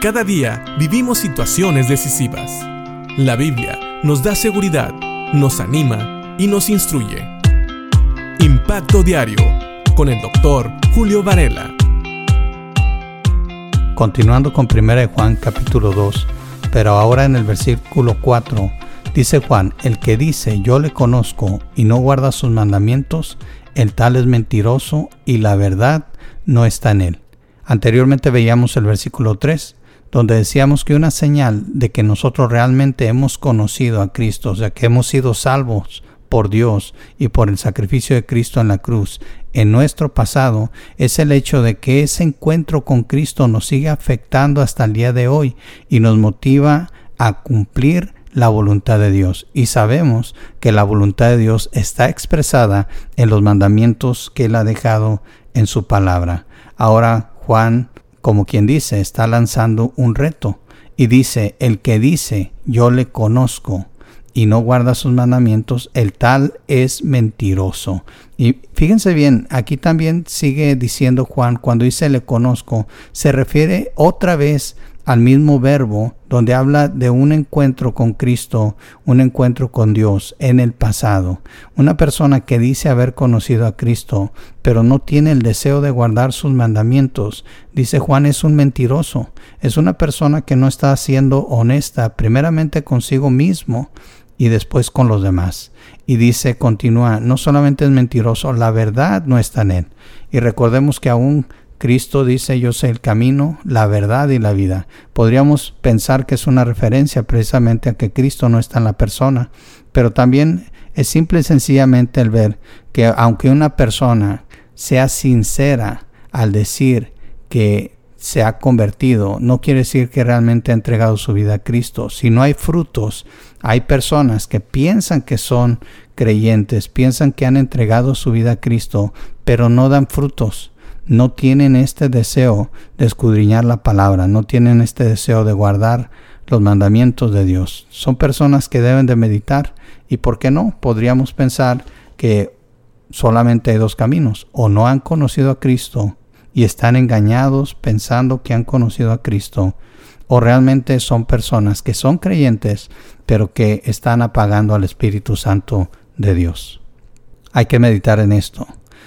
Cada día vivimos situaciones decisivas. La Biblia nos da seguridad, nos anima y nos instruye. Impacto Diario con el doctor Julio Varela. Continuando con 1 Juan capítulo 2, pero ahora en el versículo 4, dice Juan, el que dice yo le conozco y no guarda sus mandamientos, el tal es mentiroso y la verdad no está en él. Anteriormente veíamos el versículo 3, donde decíamos que una señal de que nosotros realmente hemos conocido a Cristo, o sea, que hemos sido salvos por Dios y por el sacrificio de Cristo en la cruz en nuestro pasado, es el hecho de que ese encuentro con Cristo nos sigue afectando hasta el día de hoy y nos motiva a cumplir la voluntad de Dios. Y sabemos que la voluntad de Dios está expresada en los mandamientos que Él ha dejado en su palabra. Ahora Juan como quien dice, está lanzando un reto y dice, el que dice, yo le conozco y no guarda sus mandamientos, el tal es mentiroso. Y fíjense bien, aquí también sigue diciendo Juan, cuando dice le conozco, se refiere otra vez al mismo verbo donde habla de un encuentro con Cristo, un encuentro con Dios en el pasado. Una persona que dice haber conocido a Cristo, pero no tiene el deseo de guardar sus mandamientos, dice Juan es un mentiroso, es una persona que no está siendo honesta primeramente consigo mismo y después con los demás. Y dice, continúa, no solamente es mentiroso, la verdad no está en él. Y recordemos que aún Cristo dice yo sé el camino, la verdad y la vida. Podríamos pensar que es una referencia precisamente a que Cristo no está en la persona, pero también es simple y sencillamente el ver que aunque una persona sea sincera al decir que se ha convertido, no quiere decir que realmente ha entregado su vida a Cristo. Si no hay frutos, hay personas que piensan que son creyentes, piensan que han entregado su vida a Cristo, pero no dan frutos no tienen este deseo de escudriñar la palabra, no tienen este deseo de guardar los mandamientos de Dios. Son personas que deben de meditar y, ¿por qué no? Podríamos pensar que solamente hay dos caminos, o no han conocido a Cristo y están engañados pensando que han conocido a Cristo, o realmente son personas que son creyentes, pero que están apagando al Espíritu Santo de Dios. Hay que meditar en esto.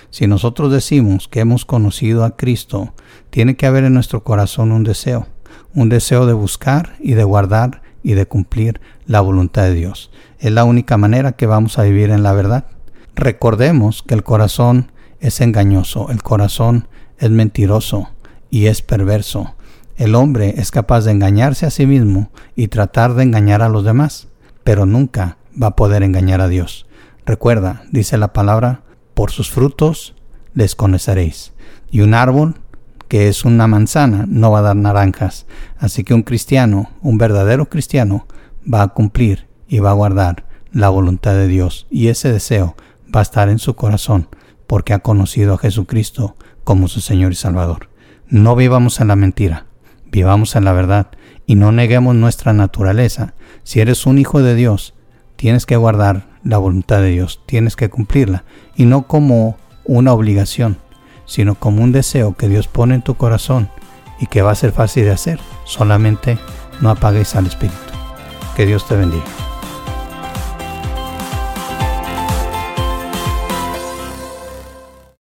Si nosotros decimos que hemos conocido a Cristo, tiene que haber en nuestro corazón un deseo, un deseo de buscar y de guardar y de cumplir la voluntad de Dios. Es la única manera que vamos a vivir en la verdad. Recordemos que el corazón es engañoso, el corazón es mentiroso y es perverso. El hombre es capaz de engañarse a sí mismo y tratar de engañar a los demás, pero nunca va a poder engañar a Dios. Recuerda, dice la palabra, por sus frutos les conoceréis. Y un árbol que es una manzana no va a dar naranjas. Así que un cristiano, un verdadero cristiano, va a cumplir y va a guardar la voluntad de Dios. Y ese deseo va a estar en su corazón porque ha conocido a Jesucristo como su Señor y Salvador. No vivamos en la mentira, vivamos en la verdad y no neguemos nuestra naturaleza. Si eres un hijo de Dios, tienes que guardar la voluntad de Dios, tienes que cumplirla y no como una obligación, sino como un deseo que Dios pone en tu corazón y que va a ser fácil de hacer. Solamente no apagues al Espíritu. Que Dios te bendiga.